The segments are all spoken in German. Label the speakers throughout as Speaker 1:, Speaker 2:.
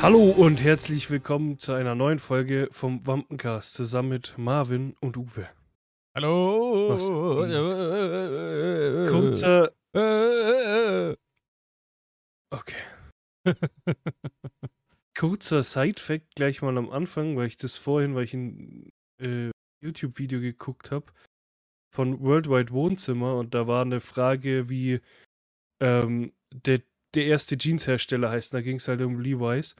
Speaker 1: Hallo und herzlich willkommen zu einer neuen Folge vom Wampencast zusammen mit Marvin und Uwe.
Speaker 2: Hallo.
Speaker 1: Kurzer. Okay. Kurzer Side-Fact gleich mal am Anfang, weil ich das vorhin, weil ich ein äh, YouTube-Video geguckt habe von Worldwide Wohnzimmer und da war eine Frage, wie ähm, der, der erste Jeans-Hersteller heißt. Da ging es halt um Levi's.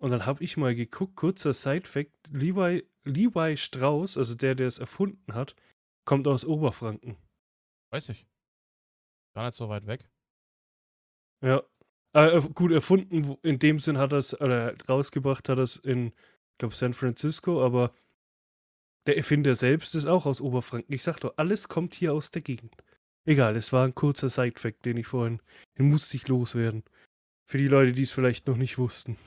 Speaker 1: Und dann habe ich mal geguckt, kurzer Side-Fact: Levi, Levi Strauss, also der, der es erfunden hat, kommt aus Oberfranken.
Speaker 2: Weiß ich. Gar nicht so weit weg.
Speaker 1: Ja. Äh, gut, erfunden, in dem Sinn hat er es, oder rausgebracht hat er es in, ich glaube, San Francisco, aber der Erfinder selbst ist auch aus Oberfranken. Ich sag doch, alles kommt hier aus der Gegend. Egal, es war ein kurzer Side-Fact, den ich vorhin, den musste ich loswerden. Für die Leute, die es vielleicht noch nicht wussten.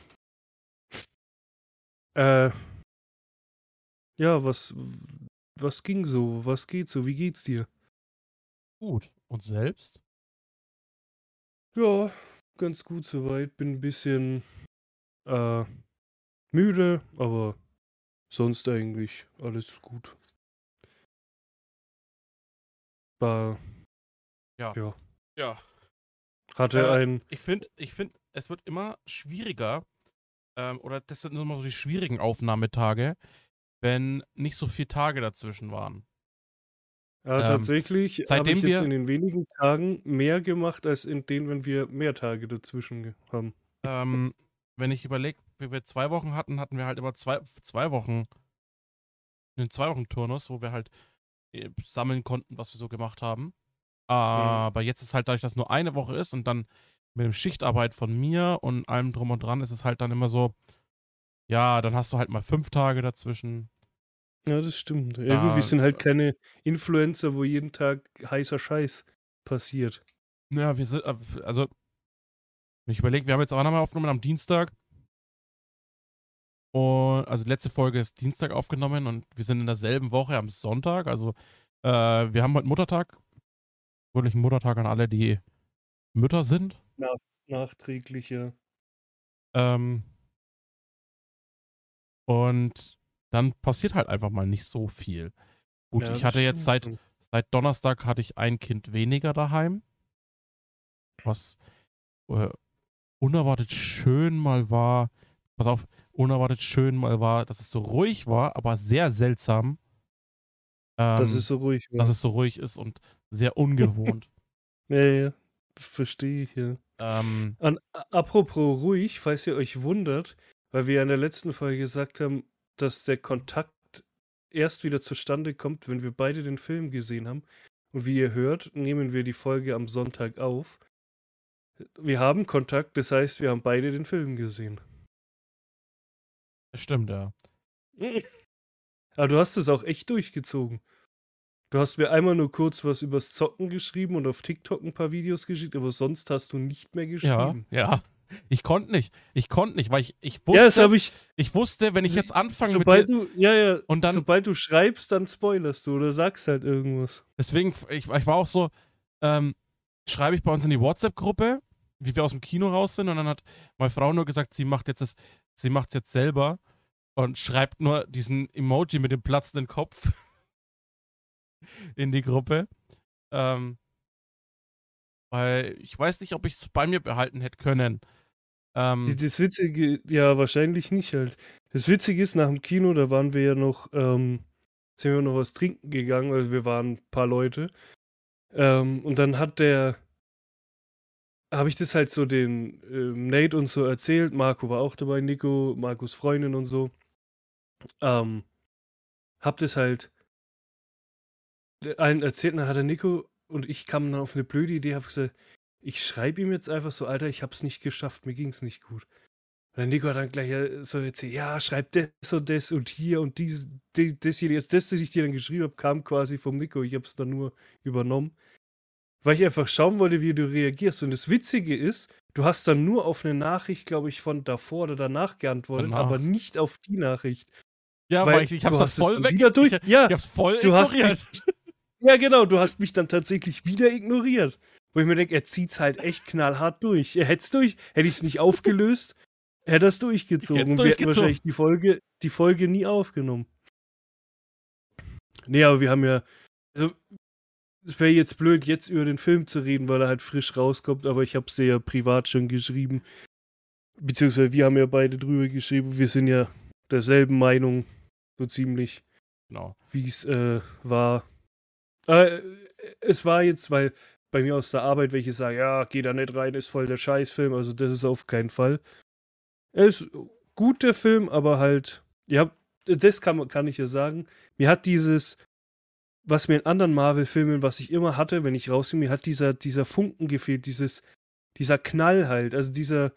Speaker 1: Äh, ja, was, was ging so? Was geht so? Wie geht's dir?
Speaker 2: Gut. Und selbst?
Speaker 1: Ja, ganz gut soweit. Bin ein bisschen äh, müde, aber sonst eigentlich alles gut. War,
Speaker 2: Ja.
Speaker 1: ja.
Speaker 2: Ja.
Speaker 1: Hatte
Speaker 2: Äh,
Speaker 1: ein,
Speaker 2: Ich finde, ich find, es wird immer schwieriger, ähm, oder das sind immer so die schwierigen Aufnahmetage, wenn nicht so viele Tage dazwischen waren.
Speaker 1: ja,
Speaker 2: ähm,
Speaker 1: tatsächlich habe
Speaker 2: seitdem
Speaker 1: ich jetzt
Speaker 2: wir-
Speaker 1: in den wenigen Tagen mehr gemacht, als in denen, wenn wir mehr Tage dazwischen haben.
Speaker 2: ähm, wenn ich überlege, wie wir zwei Wochen hatten, hatten wir halt immer zwei, zwei Wochen, einen Zwei-Wochen-Turnus, wo wir halt äh, sammeln konnten, was wir so gemacht haben. Aber jetzt ist halt dadurch, dass nur eine Woche ist und dann mit dem Schichtarbeit von mir und allem drum und dran ist es halt dann immer so, ja, dann hast du halt mal fünf Tage dazwischen.
Speaker 1: Ja, das stimmt.
Speaker 2: Ja,
Speaker 1: Irgendwie sind halt
Speaker 2: äh,
Speaker 1: keine Influencer, wo jeden Tag heißer Scheiß passiert.
Speaker 2: Ja, wir sind, äh, also, wenn ich überlege, wir haben jetzt auch nochmal aufgenommen am Dienstag. Und, also, letzte Folge ist Dienstag aufgenommen und wir sind in derselben Woche am Sonntag. Also, äh, wir haben heute Muttertag. Fröhlichen Muttertag an alle, die Mütter sind.
Speaker 1: Nachträgliche.
Speaker 2: Ähm, und dann passiert halt einfach mal nicht so viel. Gut,
Speaker 1: Ja,
Speaker 2: ich hatte jetzt seit, seit Donnerstag hatte ich ein Kind weniger daheim. Was äh, unerwartet schön mal war. Pass auf, unerwartet schön mal war, dass es so ruhig war, aber sehr seltsam. Ähm,
Speaker 1: dass es so ruhig war.
Speaker 2: dass es so ruhig ist und sehr ungewohnt.
Speaker 1: Ja, ja, das verstehe ich, ja.
Speaker 2: ähm,
Speaker 1: An, apropos ruhig, falls ihr euch wundert, weil wir ja in der letzten Folge gesagt haben, dass der Kontakt erst wieder zustande kommt, wenn wir beide den Film gesehen haben. Und wie ihr hört, nehmen wir die Folge am Sonntag auf. Wir haben Kontakt, das heißt, wir haben beide den Film gesehen.
Speaker 2: das stimmt, ja.
Speaker 1: Aber du hast es auch echt durchgezogen. Du hast mir einmal nur kurz was übers Zocken geschrieben und auf TikTok ein paar Videos geschickt, aber sonst hast du nicht mehr
Speaker 2: Ja,
Speaker 1: geschrieben.
Speaker 2: ja. Ich konnte nicht. Ich konnte nicht, weil ich, ich wusste,
Speaker 1: Ja, das habe ich.
Speaker 2: ich wusste, wenn ich jetzt anfange mit
Speaker 1: Sobald
Speaker 2: dir,
Speaker 1: du, ja, ja,
Speaker 2: Und dann-
Speaker 1: sobald du schreibst, dann spoilerst du oder sagst halt irgendwas.
Speaker 2: deswegen, ich, ich war auch so, ähm, schreibe ich bei uns in die WhatsApp-Gruppe, wie wir aus dem Kino raus sind, und dann hat meine Frau nur gesagt, sie macht jetzt das, sie macht es jetzt selber und schreibt nur diesen Emoji mit dem platzenden Kopf in die Gruppe. Ähm, weil ich weiß nicht, ob ich es bei mir behalten hätte können. Ähm,
Speaker 1: Das Witzige, ja, wahrscheinlich nicht halt. Das Witzige ist, nach dem Kino, da waren wir ja noch, ähm, sind wir noch was trinken gegangen, also wir waren ein paar Leute. Ähm, und dann hat der, habe ich das halt so den ähm, Nate und so erzählt. Marco war auch dabei, Nico, Markus Freundin und so. Ähm, hab das halt allen erzählt, dann hat der Nico und ich kamen dann auf eine blöde Idee, hab gesagt, ich schreibe ihm jetzt einfach so, Alter, ich hab's nicht geschafft, mir ging's nicht gut. Und der Nico hat dann gleich äh, so erzählt, ja, schreib das und das und hier und dies, die- das hier, jetzt das, das ich dir dann geschrieben habe, kam quasi vom Nico, ich hab's dann nur übernommen. Weil ich einfach schauen wollte, wie du reagierst. Und das Witzige ist, du hast dann nur auf eine Nachricht, glaube ich, von davor oder danach geantwortet,
Speaker 2: Danach.
Speaker 1: aber nicht auf die Nachricht.
Speaker 2: ja,
Speaker 1: weil
Speaker 2: weil ich, ich hab's
Speaker 1: hast
Speaker 2: voll weg.
Speaker 1: wieder durch-
Speaker 2: Ich,
Speaker 1: ja.
Speaker 2: ich hab's voll
Speaker 1: Du hast
Speaker 2: ignoriert.
Speaker 1: Ja, genau, du hast mich dann tatsächlich wieder ignoriert. Wo ich mir denke, er zieht's halt echt knallhart durch. Er hätte es durch, hätte ich es nicht aufgelöst, Hätte das durchgezogen.
Speaker 2: Ich
Speaker 1: und
Speaker 2: hätt's
Speaker 1: wir hätten
Speaker 2: durchgezogen.
Speaker 1: wahrscheinlich die Folge, die Folge nie aufgenommen. Nee, aber wir haben ja. Also, es wäre jetzt blöd, jetzt über den Film zu reden, weil er halt frisch rauskommt, aber ich hab's dir ja privat schon geschrieben. Beziehungsweise wir haben ja beide drüber geschrieben. Wir sind ja derselben Meinung, so ziemlich,
Speaker 2: Genau.
Speaker 1: wie es äh, war. Äh, es war jetzt, weil bei mir aus der Arbeit welche sagen, ja, geh da nicht rein, ist voll der Scheißfilm. Also das ist auf keinen Fall. Er ist gut, der Film, aber halt, ja, das kann, kann ich ja sagen. Mir hat dieses, was mir in anderen Marvel-Filmen, was ich immer hatte, wenn ich rausgehe, mir hat dieser, dieser Funken gefehlt, dieses, dieser Knall halt, also dieser,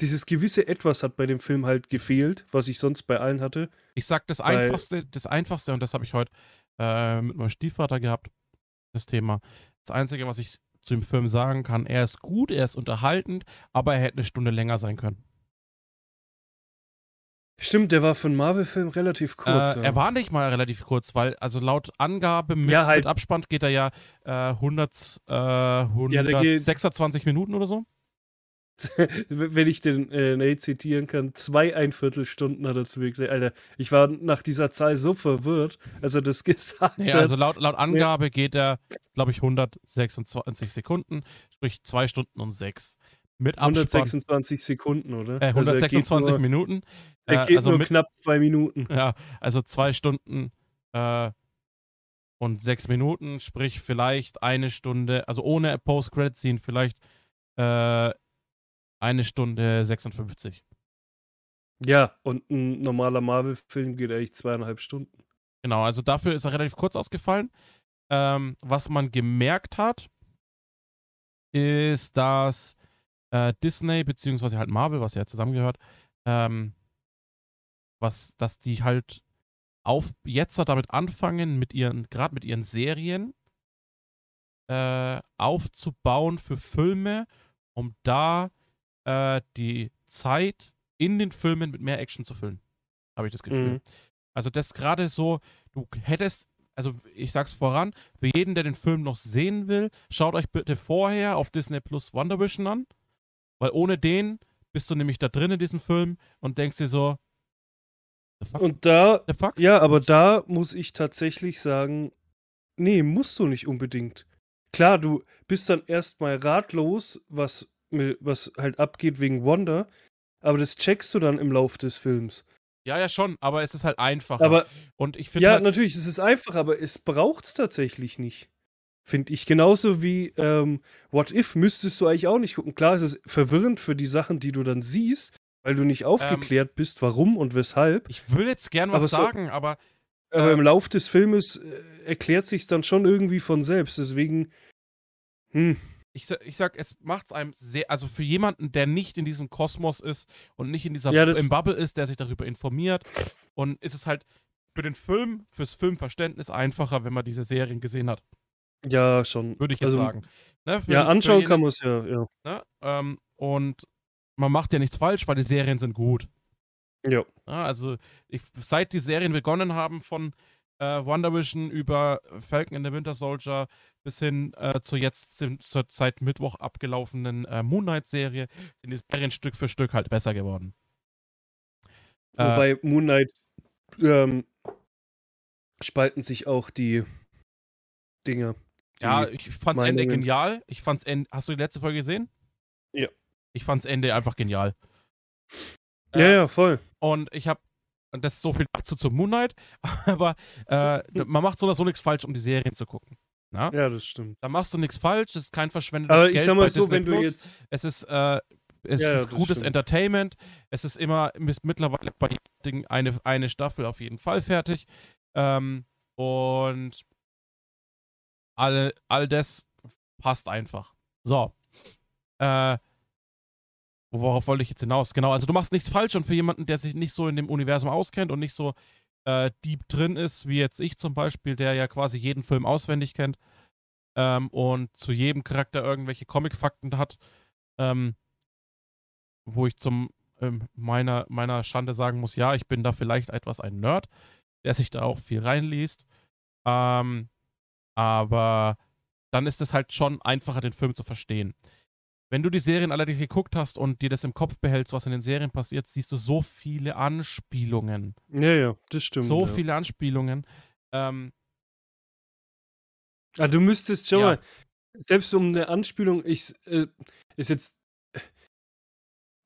Speaker 1: dieses gewisse Etwas hat bei dem Film halt gefehlt, was ich sonst bei allen hatte.
Speaker 2: Ich sag das einfachste, das einfachste, und das habe ich heute äh, mit meinem Stiefvater gehabt, das Thema. Das Einzige, was ich zu dem Film sagen kann, er ist gut, er ist unterhaltend, aber er hätte eine Stunde länger sein können.
Speaker 1: Stimmt, der war für einen Marvel-Film relativ kurz.
Speaker 2: äh,
Speaker 1: ja.
Speaker 2: Er war nicht mal relativ kurz, weil, also laut Angabe mit,
Speaker 1: Ja, halt-
Speaker 2: mit Abspann geht er ja äh, 100, äh,
Speaker 1: der geht-
Speaker 2: 126 Minuten oder so.
Speaker 1: wenn ich den äh, Nate zitieren kann, zwei Einviertelstunden hat er zu mir gesagt. Alter, ich war nach dieser Zahl so verwirrt, als er das gesagt
Speaker 2: Nee,
Speaker 1: hat.
Speaker 2: also laut, laut Angabe geht er, glaube ich, 126 Sekunden, sprich 2 Stunden und 6. Mit Abspann.
Speaker 1: 126 Sekunden, oder?
Speaker 2: Äh,
Speaker 1: Also er
Speaker 2: 126
Speaker 1: nur,
Speaker 2: Minuten.
Speaker 1: Er
Speaker 2: Äh,
Speaker 1: geht
Speaker 2: also
Speaker 1: nur
Speaker 2: mit,
Speaker 1: knapp zwei Minuten.
Speaker 2: ja, also zwei Stunden äh, und sechs Minuten, sprich vielleicht eine Stunde, also ohne Post-Credit-Scene vielleicht äh, eine Stunde 56.
Speaker 1: Ja, und ein normaler Marvel-Film geht eigentlich zweieinhalb Stunden.
Speaker 2: Genau, also dafür ist er relativ kurz ausgefallen. Ähm, was man gemerkt hat, ist, dass äh, Disney, beziehungsweise halt Marvel, was ja zusammengehört, ähm, was, dass die halt auf jetzt damit anfangen, mit ihren, gerade mit ihren Serien äh, aufzubauen für Filme, um da äh, die Zeit in den Filmen mit mehr Action zu füllen. Habe ich das Gefühl.
Speaker 1: Mhm.
Speaker 2: Also das gerade so, du hättest, also ich sag's voran, für jeden, der den Film noch sehen will, schaut euch bitte vorher auf Disney Plus Wonder Vision an, weil ohne den bist du nämlich da drin in diesem Film und denkst dir so, the fuck?
Speaker 1: Und da, ja, aber da muss ich tatsächlich sagen, nee, musst du nicht unbedingt. Klar, du bist dann erstmal ratlos, was, was halt abgeht wegen Wonder, aber das checkst du dann im Lauf des Films.
Speaker 2: Ja, ja schon, aber es ist halt einfacher.
Speaker 1: Aber
Speaker 2: und ich finde
Speaker 1: Ja,
Speaker 2: halt,
Speaker 1: natürlich, es ist einfach, aber es braucht es tatsächlich nicht. Finde ich. Genauso wie ähm, What If müsstest du eigentlich auch nicht gucken. Klar, es ist verwirrend für die Sachen, die du dann siehst, weil du nicht aufgeklärt bist, warum und weshalb.
Speaker 2: ich will jetzt gern was
Speaker 1: aber so-
Speaker 2: sagen, aber
Speaker 1: Aber
Speaker 2: äh,
Speaker 1: im Lauf des Filmes äh, erklärt sich dann schon irgendwie von selbst. Deswegen, hm,
Speaker 2: ich, ich sag, es macht's einem sehr, also für jemanden, der nicht in diesem Kosmos ist und nicht in dieser
Speaker 1: Ja,
Speaker 2: im Bubble ist, der sich darüber informiert und ist es halt für den Film, fürs Filmverständnis einfacher, wenn man diese Serien gesehen hat,
Speaker 1: ja, schon.
Speaker 2: würde ich jetzt
Speaker 1: Also,
Speaker 2: sagen. Ne,
Speaker 1: Ja, anschauen kann man es ja, ja.
Speaker 2: Ne? Ähm, und man macht ja nichts falsch, weil die Serien sind gut.
Speaker 1: Ja.
Speaker 2: Ja, also ich, seit die Serien begonnen haben von äh, Wonder Vision über Falcon in the Winter Soldier bis hin äh, zur jetzt zur seit Mittwoch abgelaufenen äh, Moon Knight Serie sind die Serien Stück für Stück halt besser geworden. Äh,
Speaker 1: Wobei Moon Knight ähm, spalten sich auch die Dinge. Die,
Speaker 2: ja, ich fand's Ende
Speaker 1: Meinungen.
Speaker 2: genial. Ich fand's Ende. Hast du die letzte Folge gesehen?
Speaker 1: Ja.
Speaker 2: Ich fand's Ende einfach genial.
Speaker 1: ja, ja, voll.
Speaker 2: Und ich habe, das ist so viel dazu zum Moon Knight, aber äh, man macht so oder so nichts falsch, um die Serien zu gucken. Na?
Speaker 1: Ja, das stimmt.
Speaker 2: Da machst du nichts falsch, das ist kein verschwendetes
Speaker 1: Aber
Speaker 2: Geld
Speaker 1: ich sag
Speaker 2: bei
Speaker 1: mal so,
Speaker 2: Disney
Speaker 1: wenn du
Speaker 2: Plus.
Speaker 1: jetzt.
Speaker 2: Es ist, äh, es
Speaker 1: Ja,
Speaker 2: ist gutes
Speaker 1: stimmt.
Speaker 2: Entertainment. Es ist immer ist mittlerweile bei jedem Ding eine, eine Staffel auf jeden Fall fertig. Ähm, und all, all das passt einfach. So. Äh, worauf wollte ich jetzt hinaus? Genau, also du machst nichts falsch und für jemanden, der sich nicht so in dem Universum auskennt und nicht so äh, deep drin ist, wie jetzt ich zum Beispiel, der ja quasi jeden Film auswendig kennt ähm, und zu jedem Charakter irgendwelche Comic-Fakten hat, ähm, wo ich zum ähm, meiner, meiner Schande sagen muss, ja, ich bin da vielleicht etwas ein Nerd, der sich da auch viel reinliest. Ähm, aber dann ist es halt schon einfacher, den Film zu verstehen. Wenn du die Serien allerdings geguckt hast und dir das im Kopf behältst, was in den Serien passiert, siehst du so viele Anspielungen.
Speaker 1: Ja, ja, das stimmt.
Speaker 2: So
Speaker 1: ja.
Speaker 2: viele Anspielungen. Ähm,
Speaker 1: Ah, du müsstest, schau
Speaker 2: Ja.
Speaker 1: mal, selbst um eine Anspielung, ich, äh, ist jetzt,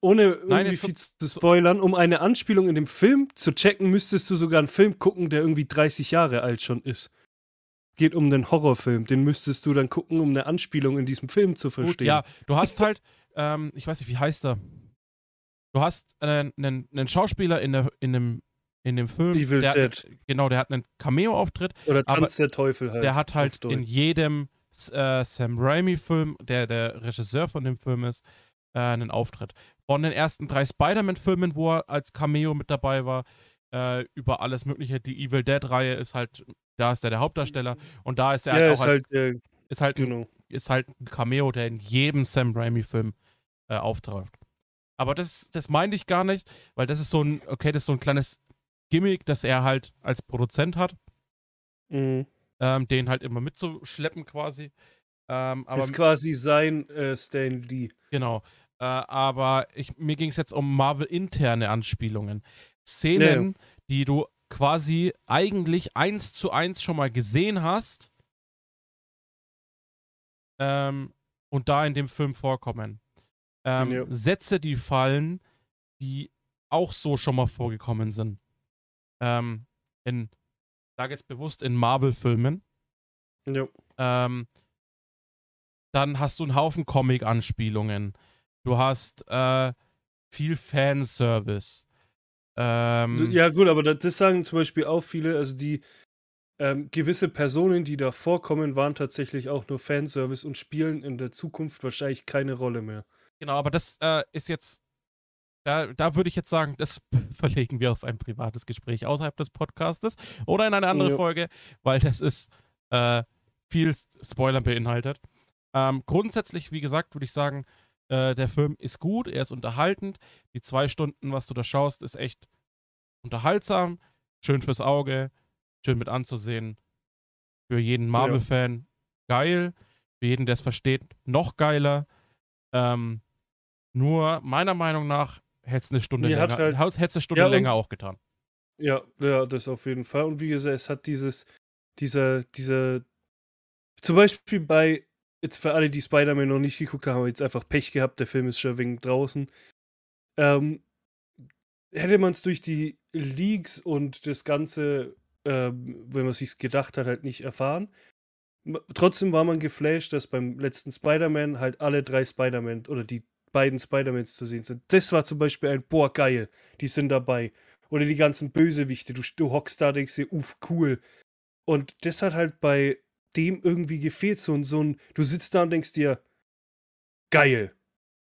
Speaker 1: ohne irgendwie
Speaker 2: Nein, jetzt so-
Speaker 1: viel zu spoilern, um eine Anspielung in dem Film zu checken, müsstest du sogar einen Film gucken, der irgendwie 30 Jahre alt schon ist. Geht um einen Horrorfilm, den müsstest du dann gucken, um eine Anspielung in diesem Film zu
Speaker 2: Gut,
Speaker 1: verstehen.
Speaker 2: ja, du hast halt, ähm, ich weiß nicht, wie heißt er? Du hast einen, einen, einen Schauspieler in, der, in, dem, in dem Film,
Speaker 1: Evil
Speaker 2: der,
Speaker 1: Dead.
Speaker 2: genau, der hat einen Cameo-Auftritt,
Speaker 1: Oder Tanz der Teufel halt.
Speaker 2: der hat halt in jedem äh, Sam Raimi-Film, der der Regisseur von dem Film ist, äh, einen Auftritt. Von den ersten drei Spider-Man-Filmen, wo er als Cameo mit dabei war, äh, über alles Mögliche. Die Evil Dead-Reihe ist halt, da ist er der Hauptdarsteller und da ist er
Speaker 1: ja,
Speaker 2: halt
Speaker 1: ist
Speaker 2: auch als,
Speaker 1: halt, äh,
Speaker 2: ist halt ein
Speaker 1: genau.
Speaker 2: ist halt ein Cameo, der in jedem Sam Raimi-Film äh, auftaucht. Aber das, das meinte ich gar nicht, weil das ist so ein, okay, das ist so ein kleines Gimmick, das er halt als Produzent hat,
Speaker 1: Mhm.
Speaker 2: ähm, den halt immer mitzuschleppen quasi. Ähm, aber
Speaker 1: ist quasi sein äh, Stan Lee.
Speaker 2: genau. Äh, aber ich, mir ging es jetzt um Marvel-interne Anspielungen. Szenen, die du quasi eigentlich eins zu eins schon mal gesehen hast ähm, und da in dem Film vorkommen. Ähm,
Speaker 1: Ja.
Speaker 2: Sätze, die fallen, die auch so schon mal vorgekommen sind. Ähm, in, sage jetzt bewusst in Marvel-Filmen.
Speaker 1: Ja.
Speaker 2: Ähm, dann hast du einen Haufen Comic-Anspielungen. Du hast äh, viel Fanservice. Ähm,
Speaker 1: Ja, gut, aber das, sagen zum Beispiel auch viele, also die ähm, gewisse Personen, die da vorkommen, waren tatsächlich auch nur Fanservice und spielen in der Zukunft wahrscheinlich keine Rolle mehr.
Speaker 2: Genau, aber das äh, ist jetzt, da, da würde ich jetzt sagen, das verlegen wir auf ein privates Gespräch außerhalb des Podcastes oder in eine andere
Speaker 1: Ja.
Speaker 2: Folge, weil das ist äh, viel Spoiler beinhaltet. Ähm, grundsätzlich, wie gesagt, würde ich sagen, äh, der Film ist gut, er ist unterhaltend. Die zwei Stunden, was du da schaust, ist echt unterhaltsam, schön fürs Auge, schön mit anzusehen. Für jeden Marvel-Fan geil, für jeden, der es versteht, noch geiler. Ähm, nur meiner Meinung nach hätte es eine Stunde
Speaker 1: Mir
Speaker 2: länger,
Speaker 1: halt-
Speaker 2: hätte eine Stunde
Speaker 1: Ja,
Speaker 2: länger auch getan.
Speaker 1: Ja, ja, das auf jeden Fall. Und wie gesagt, es hat dieses, dieser, dieser, zum Beispiel bei, jetzt für alle, die Spider-Man noch nicht geguckt haben, haben jetzt einfach Pech gehabt, der Film ist schon wegen draußen. Ähm, hätte man es durch die Leaks und das Ganze, ähm, wenn man sich's gedacht hat, halt nicht erfahren. Trotzdem war man geflasht, dass beim letzten Spider-Man halt alle drei Spider-Man oder die beiden Spider-Mans zu sehen sind. Das war zum Beispiel ein, boah, geil, die sind dabei. Oder die ganzen Bösewichte, du, du hockst da, denkst dir, uff, cool. Und das hat halt bei dem irgendwie gefehlt, so, ein- so ein, du sitzt da und denkst dir, geil.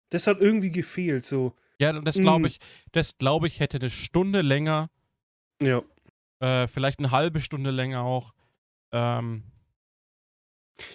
Speaker 1: Das hat irgendwie gefehlt, so,
Speaker 2: Ja, das glaube ich, das glaube ich hätte eine Stunde länger,
Speaker 1: ja.
Speaker 2: äh, vielleicht eine halbe Stunde länger auch. Ähm,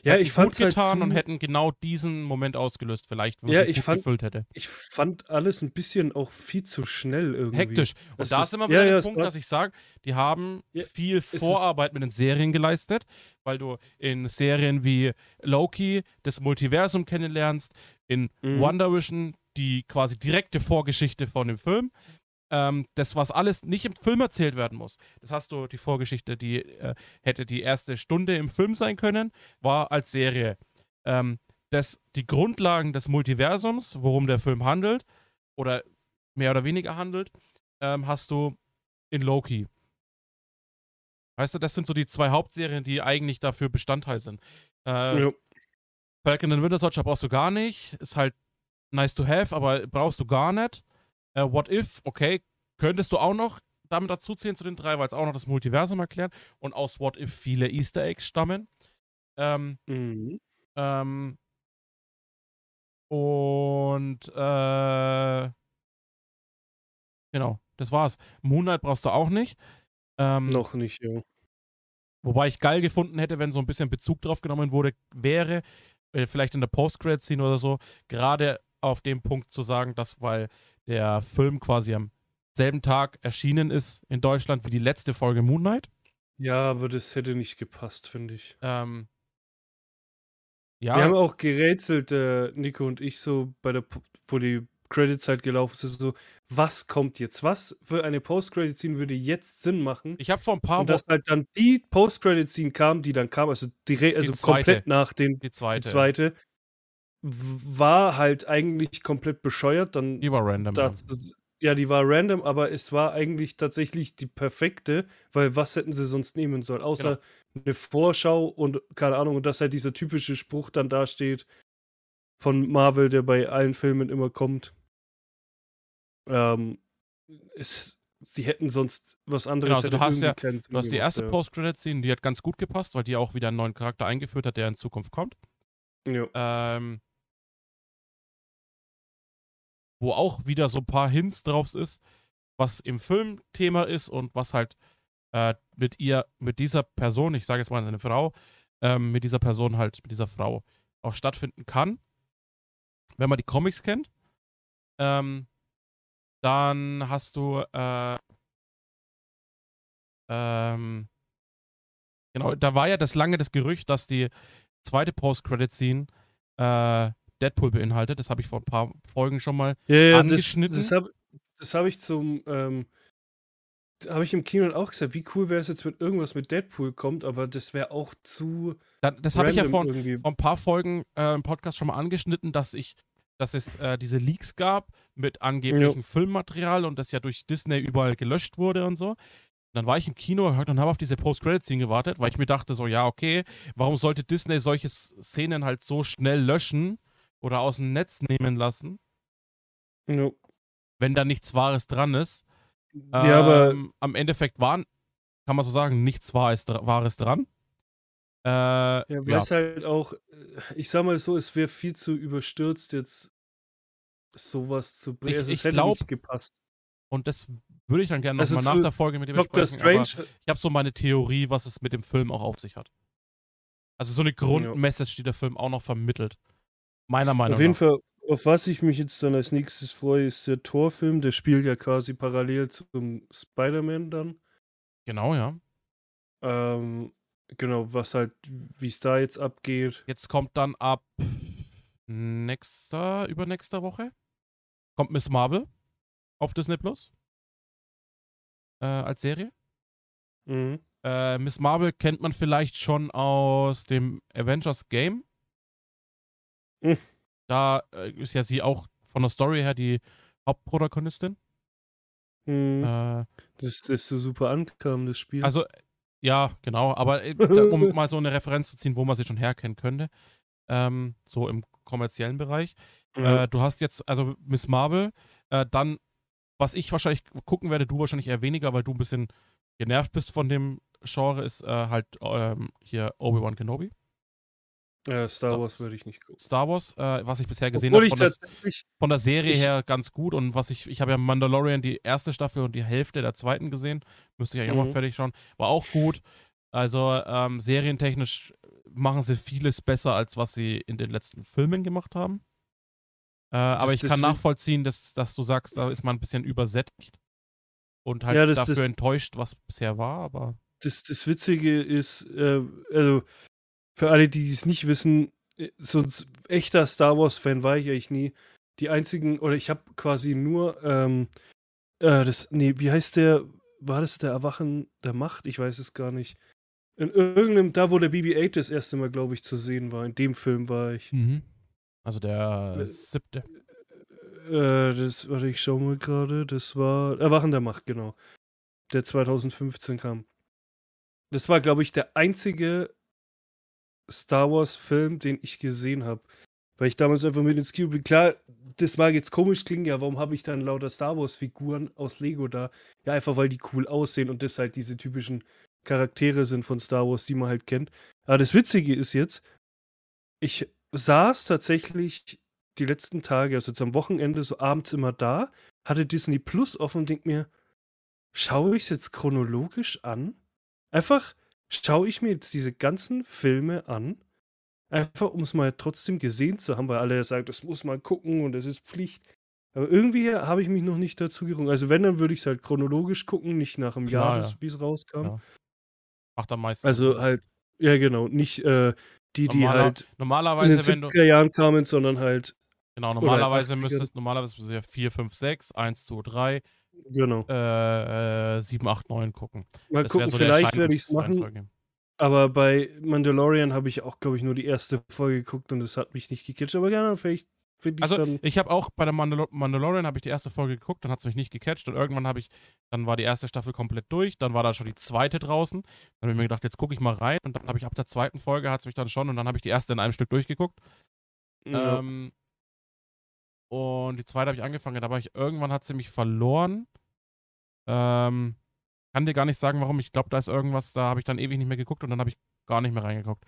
Speaker 1: Ja, ich fand
Speaker 2: gut
Speaker 1: halt
Speaker 2: getan
Speaker 1: zu,
Speaker 2: und hätten genau diesen Moment ausgelöst, vielleicht, wenn
Speaker 1: Ja, ich fand-
Speaker 2: gefüllt hätte.
Speaker 1: ich fand alles ein bisschen auch viel zu schnell irgendwie.
Speaker 2: Hektisch. Und
Speaker 1: Das
Speaker 2: da
Speaker 1: ist-
Speaker 2: immer
Speaker 1: ja,
Speaker 2: wieder
Speaker 1: ja,
Speaker 2: der
Speaker 1: es
Speaker 2: Punkt, dass ich sage, die haben
Speaker 1: Ja,
Speaker 2: viel Vorarbeit mit den Serien geleistet, weil du in Serien wie Loki das Multiversum kennenlernst, in
Speaker 1: Mhm.
Speaker 2: WandaVision die quasi direkte Vorgeschichte von dem Film. Ähm, das, was alles nicht im Film erzählt werden muss. Das hast du, die Vorgeschichte, die äh, hätte die erste Stunde im Film sein können, war als Serie. Ähm, das, die Grundlagen des Multiversums, worum der Film handelt, oder mehr oder weniger handelt, ähm, hast du in Loki. Weißt du, das sind so die zwei Hauptserien, die eigentlich dafür Bestandteil sind. Äh,
Speaker 1: Ja.
Speaker 2: Falcon and Winter Soldier brauchst du gar nicht. Ist halt nice to have, aber brauchst du gar nicht. Äh, What If, okay, könntest du auch noch damit dazuzählen zu den drei, weil es auch noch das Multiversum erklärt und aus What If viele Easter Eggs stammen. Ähm,
Speaker 1: Mhm.
Speaker 2: ähm, und äh, genau, das war's. Moonlight brauchst du auch nicht. Ähm,
Speaker 1: Noch nicht, ja.
Speaker 2: Wobei ich geil gefunden hätte, wenn so ein bisschen Bezug drauf genommen wurde, wäre, äh, vielleicht in der Post-Credit-Scene oder so, gerade auf dem Punkt zu sagen, dass, weil der Film quasi am selben Tag erschienen ist in Deutschland wie die letzte Folge Moon Knight.
Speaker 1: Ja, aber das hätte nicht gepasst, finde ich.
Speaker 2: Ähm, Ja,
Speaker 1: Wir haben auch gerätselt, äh, Nico und ich, so bei der, wo die Credit-Zeit gelaufen ist, so, was kommt jetzt? Was für eine Post-Credit-Scene würde jetzt Sinn machen?
Speaker 2: ich habe vor ein paar
Speaker 1: Und dass
Speaker 2: Wochen
Speaker 1: halt dann die Post-Credit-Scene kam, die dann kam, also, direkt, also
Speaker 2: zweite.
Speaker 1: komplett nach den,
Speaker 2: die
Speaker 1: die
Speaker 2: zweite.
Speaker 1: War halt eigentlich komplett bescheuert. Dann
Speaker 2: Die war random. ja.
Speaker 1: das, ja, die war random, aber es war eigentlich tatsächlich die perfekte, weil was hätten sie sonst nehmen sollen? Außer eine Vorschau und keine Ahnung, und dass halt dieser typische Spruch dann dasteht von Marvel, der bei allen Filmen immer kommt. Ähm, es, sie hätten sonst was anderes
Speaker 2: Genau, also du hast ja- Du hast die erste
Speaker 1: ja.
Speaker 2: Post-Credit-Scene, die hat ganz gut gepasst, weil die auch wieder einen neuen Charakter eingeführt hat, der in Zukunft kommt.
Speaker 1: Ja.
Speaker 2: Ähm, wo auch wieder so ein paar Hints drauf ist, was im Film Thema ist und was halt äh, mit ihr, mit dieser Person, ich sage jetzt mal eine Frau, ähm, mit dieser Person halt, mit dieser Frau auch stattfinden kann. Wenn man die Comics kennt, ähm, dann hast du äh, ähm, genau, da war ja das lange das Gerücht, dass die zweite Post-Credit-Scene äh, Deadpool beinhaltet. Das habe ich vor ein paar Folgen schon mal.
Speaker 1: Ja, ja, das,
Speaker 2: angeschnitten.
Speaker 1: das habe das hab ich zum, ähm, habe ich im Kino auch gesagt, wie cool wäre es jetzt, wenn irgendwas mit Deadpool kommt, aber das wäre auch zu
Speaker 2: Da, das habe ich ja vor, vor ein paar Folgen äh, im Podcast schon mal angeschnitten, dass ich, dass es äh, diese Leaks gab mit angeblichem Filmmaterial und das ja durch Disney überall gelöscht wurde und so. Dann war ich im Kino und habe auf diese Post-Credit-Scene gewartet, weil ich mir dachte so, ja, okay, warum sollte Disney solche Szenen halt so schnell löschen oder aus dem Netz nehmen lassen,
Speaker 1: Ja,
Speaker 2: wenn da nichts Wahres dran ist?
Speaker 1: ja aber
Speaker 2: Ähm, am Endeffekt waren, kann man so sagen, nichts Wahres, Wahres dran. Äh,
Speaker 1: Ja,
Speaker 2: ja,
Speaker 1: weil es halt auch, äh, ich sag mal so, es wäre viel zu überstürzt, jetzt sowas zu bringen.
Speaker 2: Ich-
Speaker 1: Also, es
Speaker 2: ich
Speaker 1: hätte
Speaker 2: glaub,
Speaker 1: nicht gepasst.
Speaker 2: Und das würde ich dann gerne
Speaker 1: Also
Speaker 2: nochmal nach der Folge mit
Speaker 1: Doctor
Speaker 2: besprechen.
Speaker 1: Strange,
Speaker 2: Aber ich habe so meine Theorie, was es mit dem Film auch auf sich hat. Also so eine Grundmessage, die der Film auch noch vermittelt. Meiner Meinung
Speaker 1: auf jeden
Speaker 2: nach.
Speaker 1: Fall, auf was ich mich jetzt dann als nächstes freue, ist der Torfilm. Der spielt ja quasi parallel zum Spider-Man dann.
Speaker 2: Genau, ja.
Speaker 1: Ähm, genau, was halt, wie es da jetzt abgeht.
Speaker 2: Jetzt kommt dann ab nächster, übernächster Woche, kommt Miss Marvel auf Disney Plus. Äh, als Serie.
Speaker 1: Mhm.
Speaker 2: Äh, Miss Marvel kennt man vielleicht schon aus dem Avengers Game.
Speaker 1: Hm.
Speaker 2: Da äh, ist ja sie auch von der Story her die Hauptprotagonistin.
Speaker 1: Mhm.
Speaker 2: Äh,
Speaker 1: Das, das so super ankam, das Spiel.
Speaker 2: also, ja, genau, aber äh, um mal so eine Referenz zu ziehen, wo man sie schon herkennen könnte. Ähm, so im kommerziellen Bereich.
Speaker 1: ja.
Speaker 2: Äh, du hast jetzt, also Miss Marvel, äh, dann, was ich wahrscheinlich gucken werde, du wahrscheinlich eher weniger, weil du ein bisschen genervt bist von dem Genre, ist äh, halt ähm, hier Obi-Wan Kenobi.
Speaker 1: Ja, Star
Speaker 2: das-
Speaker 1: Wars würde ich nicht gucken.
Speaker 2: Star Wars, äh, was ich bisher gesehen habe, von, von der Serie her ganz gut und was ich, ich habe ja Mandalorian die erste Staffel und die Hälfte der zweiten gesehen, müsste ich eigentlich auch mal
Speaker 1: Mhm.
Speaker 2: fertig schauen, war auch gut. Also ähm, serientechnisch machen sie vieles besser, als was sie in den letzten Filmen gemacht haben. Äh, aber ich kann nachvollziehen, dass, dass du sagst, da ist man ein bisschen übersättigt und halt
Speaker 1: Ja, das-
Speaker 2: dafür
Speaker 1: das-
Speaker 2: enttäuscht, was bisher war, aber
Speaker 1: das, das Witzige ist, äh, also für alle, die es nicht wissen, äh, so ein echter Star Wars-Fan war ich eigentlich nie. Die einzigen, oder ich habe quasi nur, ähm, äh, das, nee, wie heißt der, war das der Erwachen der Macht? Ich weiß es gar nicht. In irgendeinem, da wo der BB-8 das erste Mal, glaube ich, zu sehen war, in dem Film war ich.
Speaker 2: also der
Speaker 1: Äh,
Speaker 2: siebte.
Speaker 1: Äh, das, warte, ich schau mal gerade, das war Erwachen der Macht, genau. Der 2015 kam. Das war, glaube ich, der einzige Star Wars-Film, den ich gesehen habe. Weil ich damals einfach mit ins Kino bin. Klar, das mag jetzt komisch klingen, ja, warum habe ich dann lauter Star Wars-Figuren aus Lego da? Ja, einfach weil die cool aussehen und das halt diese typischen Charaktere sind von Star Wars, die man halt kennt. Aber das Witzige ist jetzt, ich saß tatsächlich die letzten Tage, also jetzt am Wochenende, so abends immer da, hatte Disney Plus offen und denk mir, schaue ich es jetzt chronologisch an? Einfach schaue ich mir jetzt diese ganzen Filme an, einfach um es mal trotzdem gesehen zu haben, weil alle ja sagen, das muss man gucken und das ist Pflicht. Aber irgendwie habe ich mich noch nicht dazu gerungen. Also wenn, dann würde ich es halt chronologisch gucken, nicht nach dem
Speaker 2: Klar,
Speaker 1: Jahr,
Speaker 2: ja.
Speaker 1: wie es rauskam.
Speaker 2: Ja. Macht am meisten.
Speaker 1: Also halt, Ja, genau. Nicht äh, die, die
Speaker 2: Normaler-
Speaker 1: halt in
Speaker 2: Normalerweise,
Speaker 1: den
Speaker 2: wenn du.
Speaker 1: 70er Jahren kamen, sondern halt,
Speaker 2: Genau, normalerweise
Speaker 1: 80er.
Speaker 2: müsstest normalerweise müsstest du ja 4, 5, 6, 1, 2, 3,
Speaker 1: genau.
Speaker 2: äh, äh, 7, 8, 9 gucken.
Speaker 1: Mal
Speaker 2: Das
Speaker 1: gucken,
Speaker 2: so
Speaker 1: vielleicht werde ich es machen. Aber bei Mandalorian habe ich auch, glaube ich, nur die erste Folge geguckt und es hat mich nicht gecatcht. Aber gerne, vielleicht finde ich
Speaker 2: Also
Speaker 1: dann.
Speaker 2: ich habe auch bei der Mandalor Mandalorian habe ich die erste Folge geguckt, dann hat es mich nicht gecatcht und irgendwann habe ich, dann war die erste Staffel komplett durch, dann war da schon die zweite draußen. Dann habe ich mir gedacht, jetzt gucke ich mal rein und dann habe ich ab der zweiten Folge hat es mich dann schon und dann habe ich die erste in einem Stück durchgeguckt.
Speaker 1: Ja.
Speaker 2: Ähm, und die zweite habe ich angefangen, da war ich irgendwann hat sie mich verloren. Ähm, kann dir gar nicht sagen, warum. Ich glaube, da ist irgendwas, da habe ich dann ewig nicht mehr geguckt und dann habe ich gar nicht mehr reingeguckt.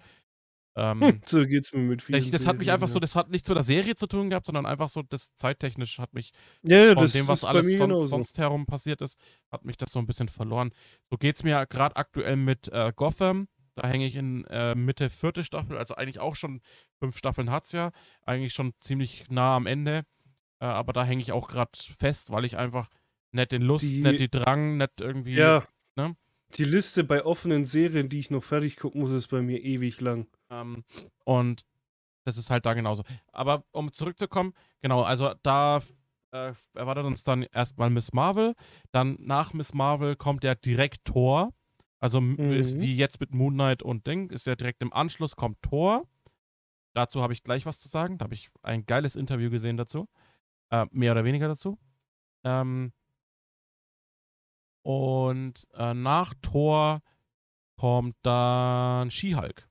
Speaker 2: Ähm,
Speaker 1: Hm, so geht's mir mit vielen.
Speaker 2: das hat mich einfach so, das hat nichts mit der Serie zu tun gehabt, sondern einfach so, das zeittechnisch hat mich
Speaker 1: Ja,
Speaker 2: von dem, was alles sonst, sonst herum passiert ist, hat mich das so ein bisschen verloren. So geht es mir gerade aktuell mit äh, Gotham. Da hänge ich in äh, Mitte vierte Staffel, also eigentlich auch schon fünf Staffeln hat es ja, eigentlich schon ziemlich nah am Ende. Äh, aber da hänge ich auch gerade fest, weil ich einfach nicht den Lust,
Speaker 1: Die-
Speaker 2: nicht die Drang, nicht irgendwie.
Speaker 1: Ja.
Speaker 2: ne?
Speaker 1: Die Liste bei offenen Serien, die ich noch fertig gucken muss, ist bei mir ewig lang.
Speaker 2: Ähm, und das ist halt da genauso. Aber um zurückzukommen, genau, also da äh, erwartet uns dann erstmal Miss Marvel. Dann nach Miss Marvel kommt ja direkt Thor. Also
Speaker 1: Mhm.
Speaker 2: ist wie jetzt mit Moon Knight und Ding, ist ja direkt im Anschluss kommt Thor. Dazu habe ich gleich was zu sagen. Da habe ich ein geiles Interview gesehen dazu. Äh, mehr oder weniger dazu. Ähm, und äh, nach Thor kommt dann She-Hulk.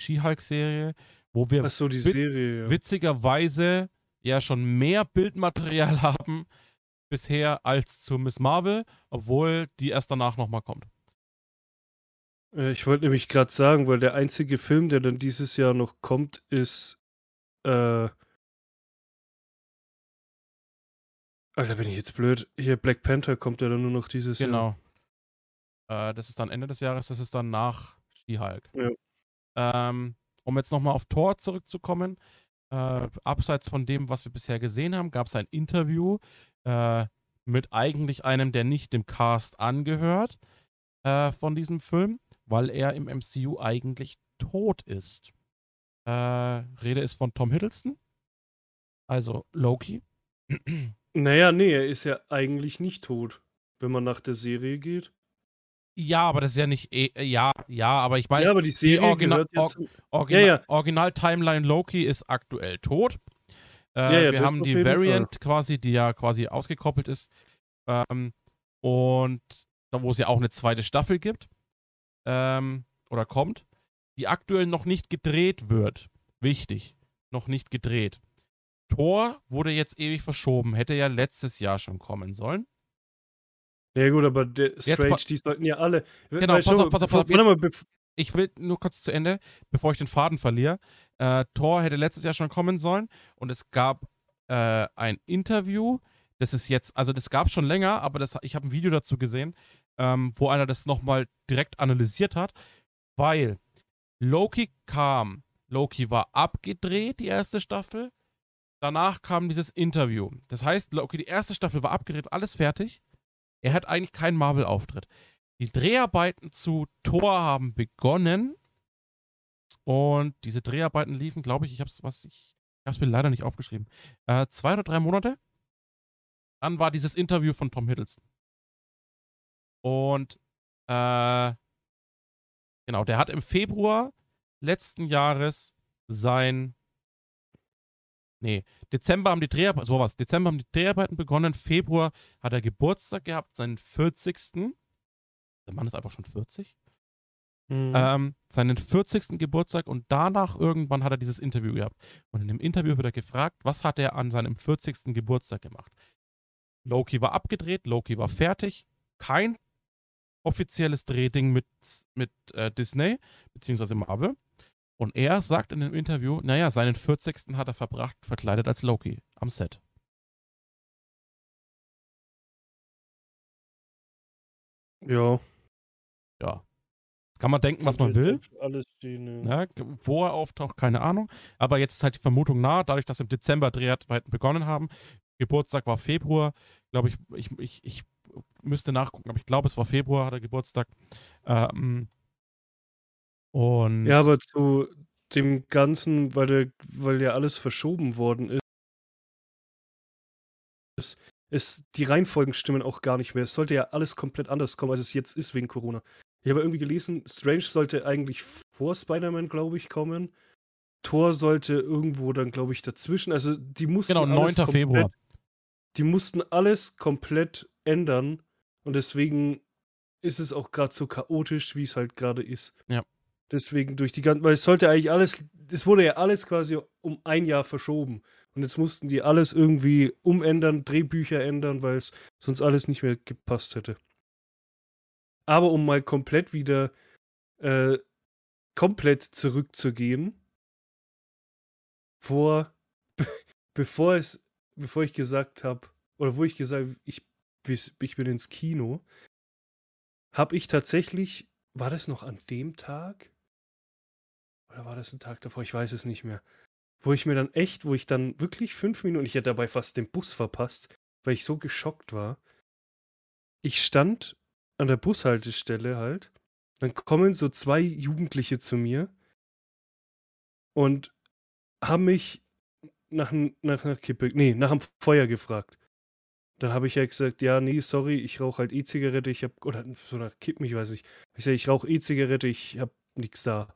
Speaker 2: She-Hulk-Serie, wo wir
Speaker 1: so,
Speaker 2: Wit-
Speaker 1: Serie. Ja.
Speaker 2: witzigerweise ja schon mehr Bildmaterial haben bisher als zu Miss Marvel, obwohl die erst danach nochmal kommt.
Speaker 1: Äh, Ich wollte nämlich gerade sagen, weil der einzige Film, der dann dieses Jahr noch kommt, ist. Äh, Alter, bin ich jetzt blöd. Hier, Black Panther kommt ja dann nur noch dieses Jahr.
Speaker 2: Genau. Äh, das ist dann Ende des Jahres, das ist dann nach She-Hulk.
Speaker 1: Ja.
Speaker 2: Ähm, um jetzt nochmal auf Thor zurückzukommen, äh, abseits von dem, was wir bisher gesehen haben, gab es ein Interview äh, mit eigentlich einem, der nicht dem Cast angehört äh, von diesem Film, weil er im MCU eigentlich tot ist. Äh, Rede ist von Tom Hiddleston, also Loki.
Speaker 1: Naja, nee, er ist ja eigentlich nicht tot, wenn man nach der Serie geht.
Speaker 2: Ja, aber das ist ja nicht. eh- Ja, ja, aber ich meine,
Speaker 1: ja, aber die Serie
Speaker 2: Original-
Speaker 1: gehört ja
Speaker 2: Or- Original,
Speaker 1: Ja, ja.
Speaker 2: Original Timeline Loki ist aktuell tot. Äh,
Speaker 1: Ja, ja,
Speaker 2: wir haben die Variant quasi, die ja quasi ausgekoppelt ist. Ähm, und da, wo es ja auch eine zweite Staffel gibt. Ähm, oder kommt. Die aktuell noch nicht gedreht wird. Wichtig. Noch nicht gedreht. Thor wurde jetzt ewig verschoben. Hätte ja letztes Jahr schon kommen sollen.
Speaker 1: Ja, gut, aber Strange, die sollten ja alle.
Speaker 2: Genau, pass auf, pass auf, pass auf,
Speaker 1: bev-
Speaker 2: ich will nur kurz zu Ende, bevor ich den Faden verliere. Äh, Thor hätte letztes Jahr schon kommen sollen und es gab äh, ein Interview. Das ist jetzt, also das gab es schon länger, aber das, ich habe ein Video dazu gesehen, ähm, wo einer das nochmal direkt analysiert hat, weil Loki kam, Loki war abgedreht, die erste Staffel. Danach kam dieses Interview. Das heißt, Loki, die erste Staffel war abgedreht, alles fertig. Er hat eigentlich keinen Marvel-Auftritt. Die Dreharbeiten zu Thor haben begonnen und diese Dreharbeiten liefen, glaube ich, ich habe es was ich, mir leider nicht aufgeschrieben, äh, zwei oder drei Monate. Dann war dieses Interview von Tom Hiddleston und äh, genau, der hat im Februar letzten Jahres sein Nee, Dezember haben die Dreharbeiten, sowas, Dezember haben die Dreharbeiten begonnen, Februar hat er Geburtstag gehabt, seinen 40. Der Mann ist einfach schon 40.
Speaker 1: Mhm.
Speaker 2: Ähm, seinen 40. Geburtstag und danach irgendwann hat er dieses Interview gehabt. Und in dem Interview wird er gefragt, was hat er an seinem 40. Geburtstag gemacht? Loki war abgedreht, Loki war fertig, kein offizielles Drehding mit, mit äh, Disney, beziehungsweise Marvel. Und er sagt in dem Interview, naja, seinen 40. hat er verbracht, verkleidet als Loki am Set.
Speaker 1: ja.
Speaker 2: Ja. Kann man denken, was man will.
Speaker 1: Alles stehen, ja.
Speaker 2: Ja, wo er auftaucht, keine Ahnung. Aber jetzt ist halt die Vermutung nahe, dadurch, dass im Dezember Dreharbeiten begonnen haben. Geburtstag war Februar. Glaube ich, ich, ich, ich müsste nachgucken, aber ich glaube, es war Februar, hat er Geburtstag. Ähm, und
Speaker 1: Ja, aber zu dem Ganzen, weil, der, weil ja alles verschoben worden ist, ist die Reihenfolgen stimmen auch gar nicht mehr. Es sollte ja alles komplett anders kommen, als es jetzt ist wegen Corona. Ich habe irgendwie gelesen, Strange sollte eigentlich vor Spider-Man, glaube ich, kommen. Thor sollte irgendwo dann, glaube ich, dazwischen. Also die mussten
Speaker 2: genau, 9.
Speaker 1: alles komplett,
Speaker 2: Februar.
Speaker 1: Die mussten alles komplett ändern und deswegen ist es auch gerade so chaotisch, wie es halt gerade ist.
Speaker 2: Ja.
Speaker 1: Deswegen durch die ganzen, weil es sollte eigentlich alles, es wurde ja alles quasi um ein Jahr verschoben. Und jetzt mussten die alles irgendwie umändern, Drehbücher ändern, weil es sonst alles nicht mehr gepasst hätte. Aber um mal komplett wieder äh, komplett zurückzugehen, vor, bevor es, bevor ich gesagt habe, oder wo ich gesagt ich, ich bin ins Kino, habe ich tatsächlich, war das noch an dem Tag? Oder war das ein Tag davor? Ich weiß es nicht mehr. Wo ich mir dann echt, wo ich dann wirklich fünf Minuten, ich hätte dabei fast den Bus verpasst, weil ich so geschockt war. Ich stand an der Bushaltestelle halt. Dann kommen so zwei Jugendliche zu mir und haben mich nach, nach einer Kippe, nee, nach dem Feuer gefragt. Dann habe ich ja gesagt, ja, nee, sorry, ich rauche halt E-Zigarette, ich habe, oder so nach Kippen, ich weiß nicht. Ich sage, ich rauche E-Zigarette, ich habe nichts da.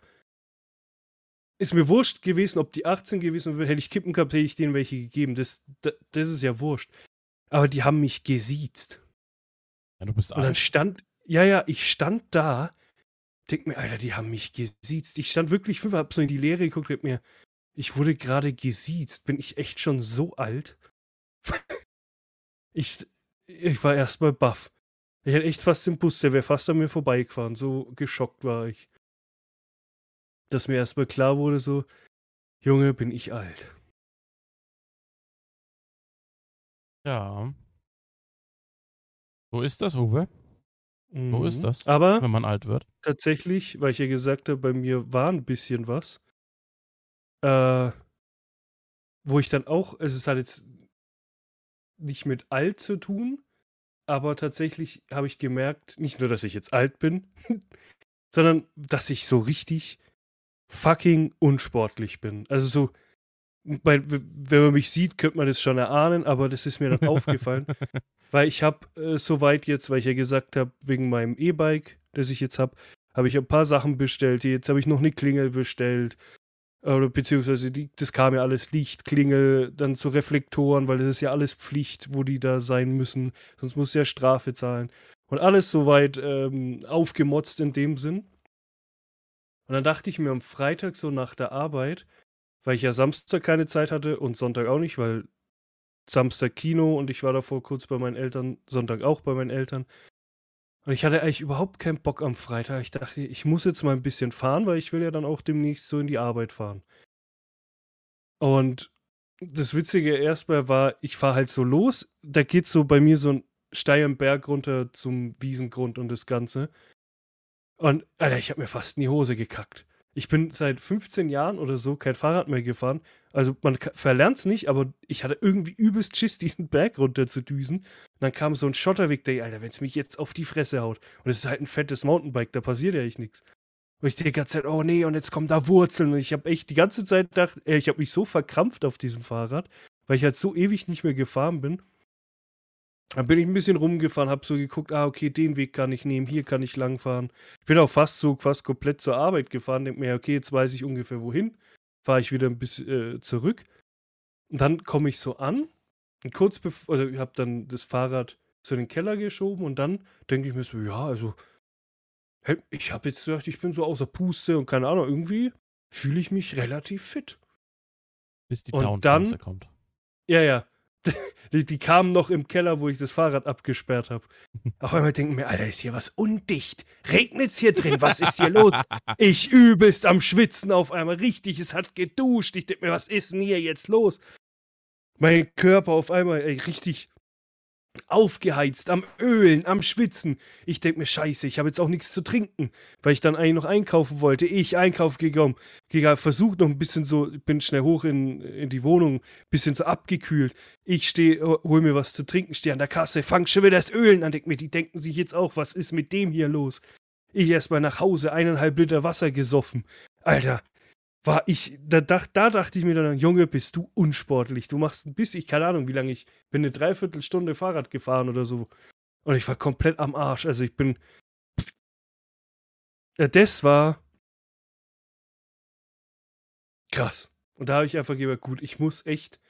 Speaker 1: Ist mir wurscht gewesen, ob die 18 gewesen wären, hätte ich Kippen gehabt, hätte ich denen welche gegeben. Das, das, das ist ja wurscht. Aber die haben mich gesiezt.
Speaker 2: Ja, du bist
Speaker 1: Und dann
Speaker 2: alt.
Speaker 1: stand, ja, ja, ich stand da, denk mir, Alter, die haben mich gesiezt. Ich stand wirklich fünf, hab so in die Leere geguckt, hab mir, ich wurde gerade gesiezt. Bin ich echt schon so alt? ich, ich war erstmal baff. Ich hätte echt fast den Bus, der wäre fast an mir vorbeigefahren. So geschockt war ich. Dass mir erstmal klar wurde, so, Junge, bin ich alt.
Speaker 2: Ja. Wo ist das, Uwe? Wo ist
Speaker 1: Mhm.
Speaker 2: das,
Speaker 1: Aber
Speaker 2: wenn man alt wird?
Speaker 1: tatsächlich, weil ich ja gesagt habe, bei mir war ein bisschen was. Äh, wo ich dann auch, es ist halt jetzt nicht mit alt zu tun, aber tatsächlich habe ich gemerkt, nicht nur, dass ich jetzt alt bin, sondern dass ich so richtig fucking unsportlich bin. Also so, bei, wenn man mich sieht, könnte man das schon erahnen, aber das ist mir dann aufgefallen, weil ich habe äh, soweit jetzt, weil ich ja gesagt habe, wegen meinem E-Bike, das ich jetzt habe, habe ich ein paar Sachen bestellt. Jetzt habe ich noch eine Klingel bestellt. Oder beziehungsweise die, das kam ja alles Licht, Klingel, dann zu Reflektoren, weil das ist ja alles Pflicht, wo die da sein müssen. Sonst muss ja Strafe zahlen. Und alles soweit ähm, aufgemotzt in dem Sinn. Und dann dachte ich mir am Freitag so nach der Arbeit, weil ich ja Samstag keine Zeit hatte und Sonntag auch nicht, weil Samstag Kino und ich war davor kurz bei meinen Eltern, Sonntag auch bei meinen Eltern. Und ich hatte eigentlich überhaupt keinen Bock am Freitag. Ich dachte, ich muss jetzt mal ein bisschen fahren, weil ich will ja dann auch demnächst so in die Arbeit fahren. Und das Witzige erstmal war, ich fahre halt so los, da geht so bei mir so ein steilen Berg runter zum Wiesengrund und das Ganze. Und, Alter, ich habe mir fast in die Hose gekackt. Ich bin seit 15 Jahren oder so kein Fahrrad mehr gefahren. Also man verlernt es nicht, aber ich hatte irgendwie übelst Schiss, diesen Berg runter zu düsen. Dann kam so ein Schotterweg, der, Alter, wenn es mich jetzt auf die Fresse haut. Und es ist halt ein fettes Mountainbike, da passiert ja echt nichts. Und ich die ganze Zeit, oh nee, und jetzt kommen da Wurzeln. Und ich habe echt die ganze Zeit gedacht, äh, ich habe mich so verkrampft auf diesem Fahrrad, weil ich halt so ewig nicht mehr gefahren bin. Dann bin ich ein bisschen rumgefahren, habe so geguckt, ah, okay, den Weg kann ich nehmen, hier kann ich langfahren. Ich bin auch fast so, fast komplett zur Arbeit gefahren, denke mir, okay, jetzt weiß ich ungefähr wohin. Fahre ich wieder ein bisschen äh, zurück. Und dann komme ich so an. Und kurz bevor, also ich habe dann das Fahrrad zu den Keller geschoben und dann denke ich mir so, ja, also, hey, ich habe jetzt gedacht, ich bin so außer Puste und keine Ahnung, irgendwie fühle ich mich relativ fit.
Speaker 2: Bis die
Speaker 1: Und dann-
Speaker 2: kommt.
Speaker 1: Ja, ja. Die, die kamen noch im Keller, wo ich das Fahrrad abgesperrt habe. Auf einmal denken mir, Alter, ist hier was undicht. Regnet's hier drin? Was ist hier los? Ich übelst am Schwitzen auf einmal. Richtig, es hat geduscht. Ich denke mir, was ist denn hier jetzt los? Mein Körper auf einmal, ey, richtig aufgeheizt, am Ölen, am Schwitzen. Ich denke mir, scheiße, ich habe jetzt auch nichts zu trinken, weil ich dann eigentlich noch einkaufen wollte. Ich einkaufen gegangen, gegangen versucht noch ein bisschen so, bin schnell hoch in, in die Wohnung, bisschen so abgekühlt. Ich stehe, hol mir was zu trinken, stehe an der Kasse, fang schon wieder das Ölen an, denk mir, die denken sich jetzt auch, was ist mit dem hier los? Ich erstmal nach Hause, eineinhalb Liter Wasser gesoffen. Alter, war ich, da, da, da dachte ich mir dann, Junge, bist du unsportlich. Du machst ein bisschen, ich keine Ahnung, wie lange ich bin, eine Dreiviertelstunde Fahrrad gefahren oder so. Und ich war komplett am Arsch. Also ich bin. Ja, das war krass. Und da habe ich einfach gesagt, gut, ich muss echt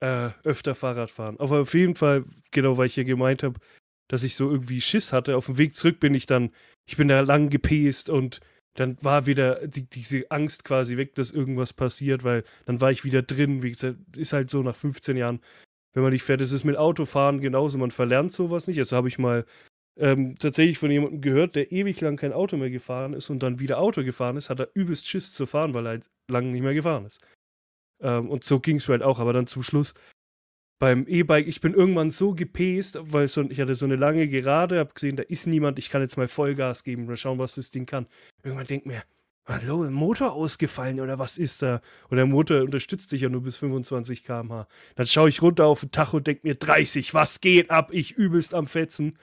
Speaker 1: äh, öfter Fahrrad fahren. Aber auf jeden Fall, genau, weil ich ja gemeint habe, dass ich so irgendwie Schiss hatte. Auf dem Weg zurück bin ich dann, ich bin da lang gepest und dann war wieder die, diese Angst quasi weg, dass irgendwas passiert, weil dann war ich wieder drin. Wie gesagt, ist halt so nach 15 Jahren, wenn man nicht fährt, ist es mit Autofahren genauso, man verlernt sowas nicht. Also habe ich mal ähm, tatsächlich von jemandem gehört, der ewig lang kein Auto mehr gefahren ist und dann wieder Auto gefahren ist, hat er übelst Schiss zu fahren, weil er halt lange nicht mehr gefahren ist. Ähm, und so ging es halt auch, aber dann zum Schluss beim E-Bike, ich bin irgendwann so gepäst, weil so, ich hatte so eine lange Gerade, habe gesehen, da ist niemand, ich kann jetzt mal Vollgas geben und schauen, was das Ding kann. Irgendwann denkt mir, hallo, Motor ausgefallen oder was ist da? Und der Motor unterstützt dich ja nur bis 25 km/h. Dann schaue ich runter auf den Tacho und denke mir, 30, was geht ab? Ich übelst am Fetzen.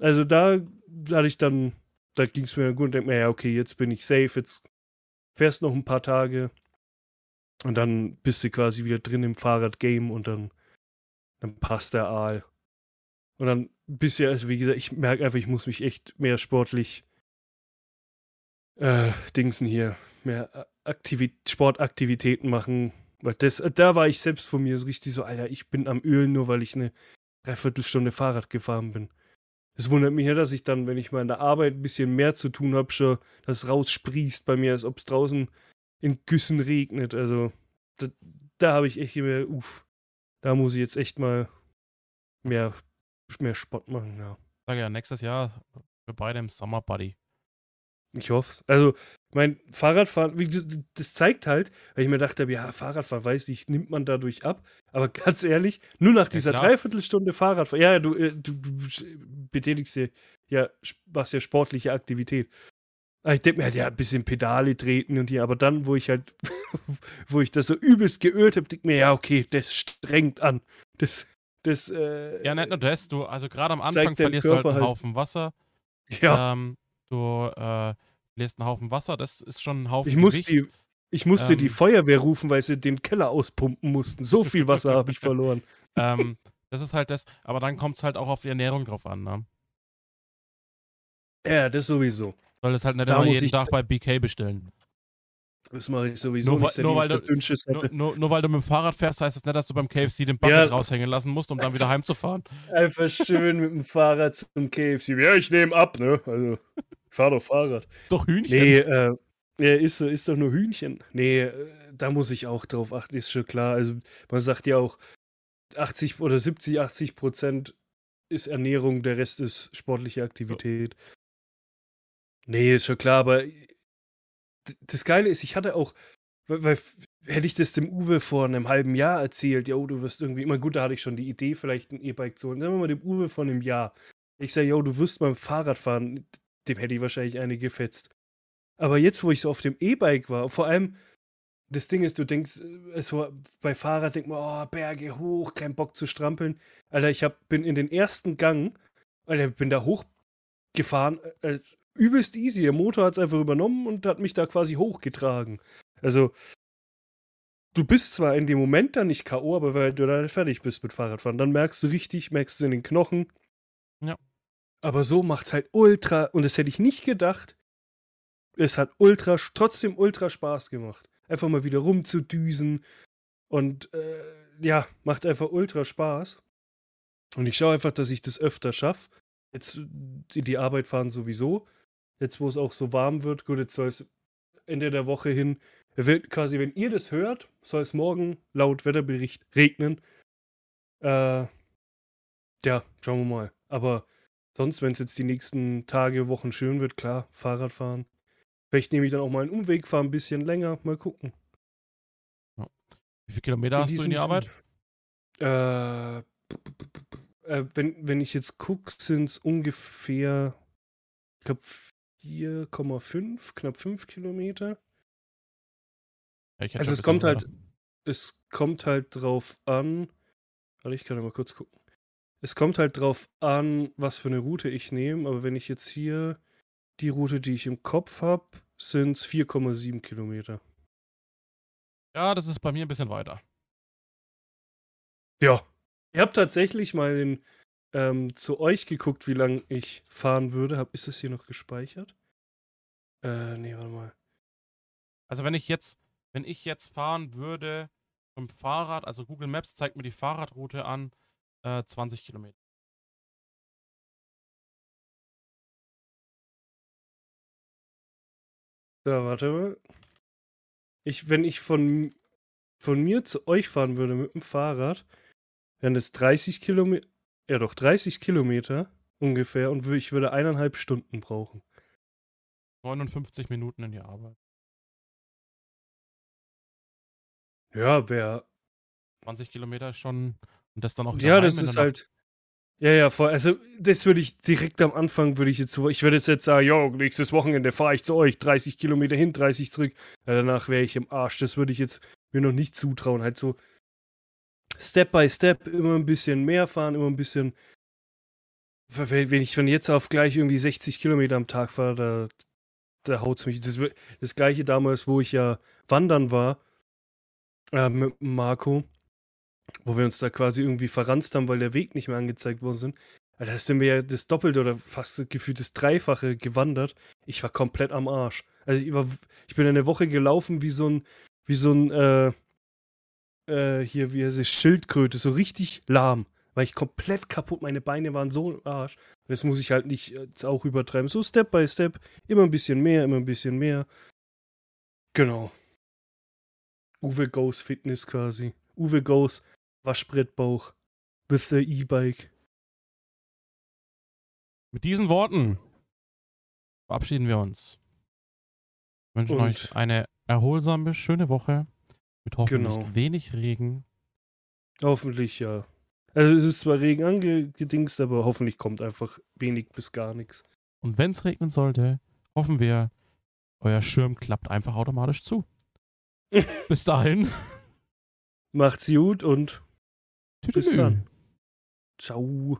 Speaker 1: Also da, da hatte ich dann, da ging es mir gut und denke mir, ja, okay, jetzt bin ich safe, jetzt fährst noch ein paar Tage und dann bist du quasi wieder drin im Fahrradgame und dann dann passt der Aal. Und dann bisher, also wie gesagt, ich merke einfach, ich muss mich echt mehr sportlich äh, Dingsen hier, mehr Aktivit Sportaktivitäten machen. Weil das, äh, da war ich selbst von mir so richtig so, Alter, ich bin am Ölen, nur weil ich eine Dreiviertelstunde Fahrrad gefahren bin. Es wundert mich ja, dass ich dann, wenn ich mal in der Arbeit ein bisschen mehr zu tun habe, schon das raussprießt bei mir, als ob es draußen in Güssen regnet. Also, da, da habe ich echt immer, uff, da muss ich jetzt echt mal mehr, mehr Sport machen, ja.
Speaker 2: Sag ja, nächstes Jahr wir beide im Sommer Buddy.
Speaker 1: Ich hoffe es. Also, mein Fahrradfahren, wie, das zeigt halt, weil ich mir dachte, ja, Fahrradfahren, weiß ich, nimmt man dadurch ab. Aber ganz ehrlich, nur nach dieser klar. Dreiviertelstunde Fahrradfahren, ja, du, äh, du, du betätigst dir, ja, machst ja sportliche Aktivität. Aber ich denke mir halt, ja, ein bisschen Pedale treten und hier, aber dann, wo ich halt, wo ich das so übelst geölt habe, denke mir, ja, okay, das strengt an. Das, das, äh,
Speaker 2: Ja, nicht nur das, du, also gerade am Anfang verlierst du halt einen halt. Haufen Wasser. Ja. Ähm, du äh, verlierst einen Haufen Wasser, das ist schon ein Haufen
Speaker 1: ich muss die, Ich musste ähm, die Feuerwehr rufen, weil sie den Keller auspumpen mussten. So viel Wasser habe ich verloren.
Speaker 2: ähm, das ist halt das, aber dann kommt es halt auch auf die Ernährung drauf an, ne?
Speaker 1: Ja, das sowieso.
Speaker 2: Soll es halt nicht da immer jeden Tag bei BK bestellen.
Speaker 1: Das mache ich sowieso
Speaker 2: nur, nicht, nur, weil du, nur, nur, nur, weil du mit dem Fahrrad fährst, heißt das nicht, dass du beim KFC den Bucket ja. raushängen lassen musst, um dann wieder heimzufahren.
Speaker 1: Einfach schön mit dem Fahrrad zum KFC. Ja, ich nehme ab, ne? Also, ich fahre doch Fahrrad.
Speaker 2: Ist doch Hühnchen.
Speaker 1: Nee, äh, ja, ist, ist doch nur Hühnchen. Nee, äh, da muss ich auch drauf achten, ist schon klar. Also, man sagt ja auch, 80 oder 70, 80 Prozent ist Ernährung, der Rest ist sportliche Aktivität. Nee, ist schon klar, aber das Geile ist, ich hatte auch, weil, weil hätte ich das dem Uwe vor einem halben Jahr erzählt, ja, du wirst irgendwie, immer gut, da hatte ich schon die Idee, vielleicht ein E-Bike zu holen. Sagen wir mal dem Uwe vor einem Jahr. Ich sage, yo, du wirst mal Fahrrad fahren, dem hätte ich wahrscheinlich eine gefetzt. Aber jetzt, wo ich so auf dem E-Bike war, vor allem, das Ding ist, du denkst, also bei Fahrrad denkt man, oh, Berge hoch, kein Bock zu strampeln. Alter, ich hab, bin in den ersten Gang, Alter, bin da hochgefahren, äh, übelst easy. Der Motor hat es einfach übernommen und hat mich da quasi hochgetragen. Also, du bist zwar in dem Moment dann nicht K.O., aber weil du da fertig bist mit Fahrradfahren, dann merkst du richtig, merkst du in den Knochen.
Speaker 2: Ja.
Speaker 1: Aber so macht's halt ultra, und das hätte ich nicht gedacht. Es hat ultra, trotzdem ultra Spaß gemacht. Einfach mal wieder rumzudüsen. Und äh, ja, macht einfach ultra Spaß. Und ich schaue einfach, dass ich das öfter schaffe. Jetzt in die Arbeit fahren sowieso. Jetzt, wo es auch so warm wird, gut, jetzt soll es Ende der Woche hin, wird quasi, wenn ihr das hört, soll es morgen laut Wetterbericht regnen. Äh, ja, schauen wir mal. Aber sonst, wenn es jetzt die nächsten Tage, Wochen schön wird, klar, Fahrrad fahren. Vielleicht nehme ich dann auch mal einen Umweg, fahre ein bisschen länger, mal gucken.
Speaker 2: Wie viele Kilometer in hast du in die Arbeit?
Speaker 1: Äh, Äh, wenn, wenn ich jetzt gucke, sind es ungefähr, ich glaube, 4,5, knapp 5 Kilometer.
Speaker 2: Ja,
Speaker 1: Also es kommt halt, es kommt halt drauf an. Warte, ich kann ja mal kurz gucken. Es kommt halt drauf an, was für eine Route ich nehme, aber wenn ich jetzt hier die Route, die ich im Kopf habe, sind es 4,7 Kilometer.
Speaker 2: Ja, das ist bei mir ein bisschen weiter.
Speaker 1: Ja. Ich habe tatsächlich mal in, ähm, zu euch geguckt, wie lange ich fahren würde. Hab, ist das hier noch gespeichert? Äh, nee, warte mal.
Speaker 2: Also wenn ich jetzt, wenn ich jetzt fahren würde vom Fahrrad, also Google Maps zeigt mir die Fahrradroute an, äh, 20 Kilometer.
Speaker 1: Da, warte mal. Ich, wenn ich von, von mir zu euch fahren würde mit dem Fahrrad, wären das 30 Kilometer. Ja, doch, 30 Kilometer ungefähr und ich würde eineinhalb Stunden brauchen.
Speaker 2: 59 Minuten in die Arbeit.
Speaker 1: Ja, wäre
Speaker 2: 20 Kilometer ist schon. Und das dann auch
Speaker 1: Ja, das ist halt. Ja, ja, voll. Also, das würde ich direkt am Anfang, würde ich jetzt so. Ich würde jetzt, jetzt sagen, jo, nächstes Wochenende fahre ich zu euch, 30 Kilometer hin, 30 zurück. Ja, danach wäre ich im Arsch. Das würde ich jetzt mir noch nicht zutrauen. Halt so Step by Step immer ein bisschen mehr fahren, immer ein bisschen. Wenn ich von jetzt auf gleich irgendwie 60 Kilometer am Tag fahre, da, da haut's mich. Das, das gleiche damals, wo ich ja wandern war, äh, mit Marco wo wir uns da quasi irgendwie verranzt haben, weil der Weg nicht mehr angezeigt worden sind. Da sind wir ja das Doppelte oder fast gefühlt das Dreifache gewandert. Ich war komplett am Arsch. Also ich, war, ich bin eine Woche gelaufen wie so ein, wie so ein, äh, äh, hier, wie heißt es, Schildkröte, so richtig lahm. War ich komplett kaputt, meine Beine waren so im Arsch. Und das muss ich halt nicht jetzt auch übertreiben. So Step by Step, immer ein bisschen mehr, immer ein bisschen mehr. Genau. Uwe Goes Fitness quasi. Uwe Goes Waschbrettbauch with the E-Bike.
Speaker 2: Mit diesen Worten verabschieden wir uns. Wünschen
Speaker 1: Und-
Speaker 2: euch eine erholsame, schöne Woche mit hoffentlich
Speaker 1: Genau.
Speaker 2: wenig Regen.
Speaker 1: Hoffentlich ja. Also es ist zwar Regen angedingst, aber hoffentlich kommt einfach wenig bis gar nichts.
Speaker 2: Und wenn es regnen sollte, hoffen wir, euer Schirm klappt einfach automatisch zu. Bis dahin.
Speaker 1: Macht's gut und bis
Speaker 2: Tüdelü.
Speaker 1: dann. Ciao.